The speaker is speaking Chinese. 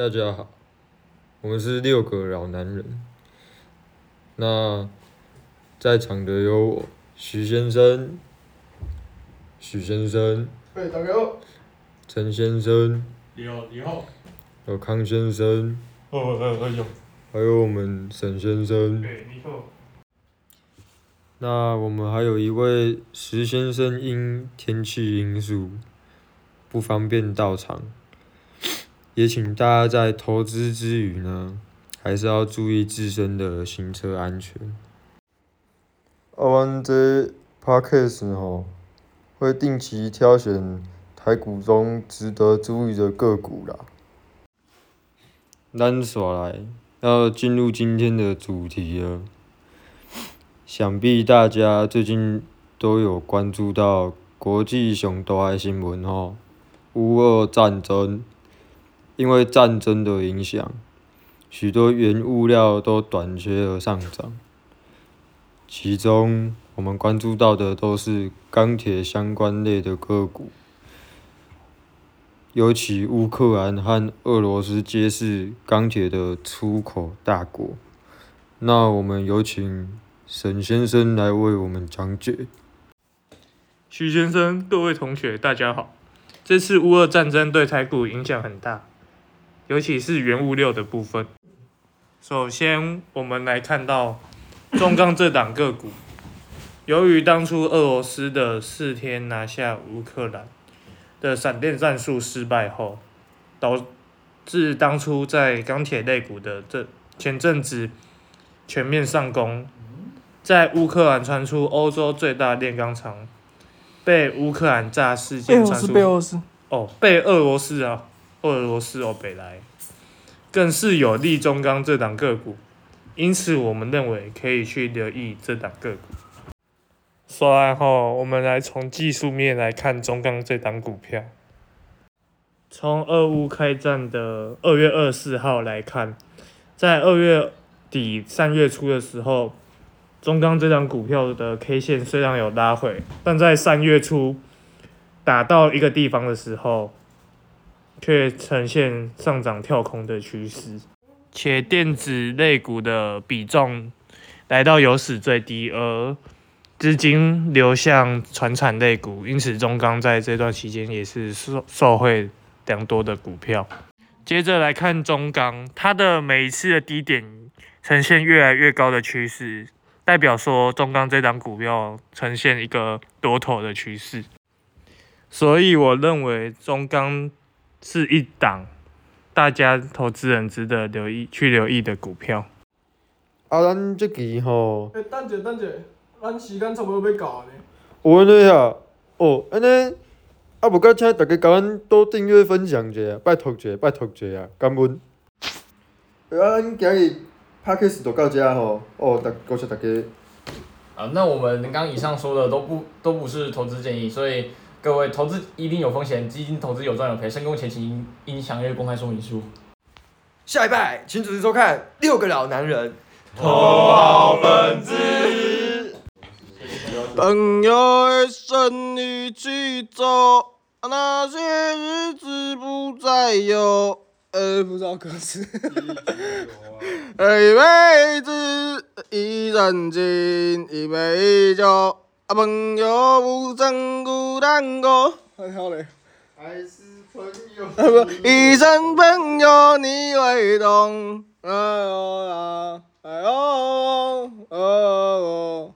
大家好，我们是六个老男人。那在场的有我徐先生、许先生、哎，大家好。陈先生、你好，你好。有康先生，还有我们沈先生。对，你好。那我们还有一位石先生，因天气因素不方便到场，也请大家在投资之余呢，还是要注意自身的行车安全。啊，阮这 podcast 吼，会定期挑选台股中值得注意的个股啦。咱耍来，要进入今天的主题了。想必大家最近都有关注到国际上大的新闻吼，乌俄战争，因为战争的影响，许多原物料都短缺而上涨。其中我们关注到的都是钢铁相关类的个股，尤其乌克兰和俄罗斯皆是钢铁的出口大国。那我们有请。沈先生来为我们讲解。徐先生，各位同学，大家好。这次乌俄战争对台股影响很大，尤其是原物料的部分。首先，我们来看到中钢这档个股，由于当初俄罗斯的四天拿下乌克兰的闪电战术失败后，导致当初在钢铁类股的这前阵子全面上攻。在乌克兰传出欧洲最大炼钢厂被乌克兰炸事件传出，被俄罗斯哦，被俄罗斯啊，俄罗斯欧，北来，更是有利中钢这档个股，因此我们认为可以去留意这档个股。说完后，我们来从技术面来看中钢这档股票。从俄乌开战的二月二十四号来看，在二月底三月初的时候。中钢这张股票的 K 线虽然有拉回，但在三月初打到一个地方的时候，却呈现上涨跳空的趋势，且电子类股的比重来到有史最低，而资金流向传产类股，因此中钢在这段期间也是受受惠良多的股票。接着来看中钢，它的每一次的低点呈现越来越高的趋势。代表说中钢这档股票呈现一个多头的趋势，所以我认为中钢是一档大家投资人值得留意去留意的股票。啊，咱这期吼，诶，等者等者，咱时间差不多要到啊呢。有安尼啊，哦，安尼，啊，无甲请大家甲阮多订阅分享者，拜托者，拜托者啊，感恩。啊，咱今日。p a c k a g e 都到这吼，哦，大多谢大家。啊，那我们刚刚以上说的都不都不是投资建议，所以各位投资一定有风险，基金投资有赚有赔，申购前请应详阅公开说明书。下一拜，请准时收看《六个老男人》。头号粉丝。朋友的生意去走，那些日子不再有。呃，不知道歌词。一辈子一人情，一杯酒，朋友有真孤难过。好嘞。还是朋友。一生朋友你会懂。哎呦，哎呦，哦、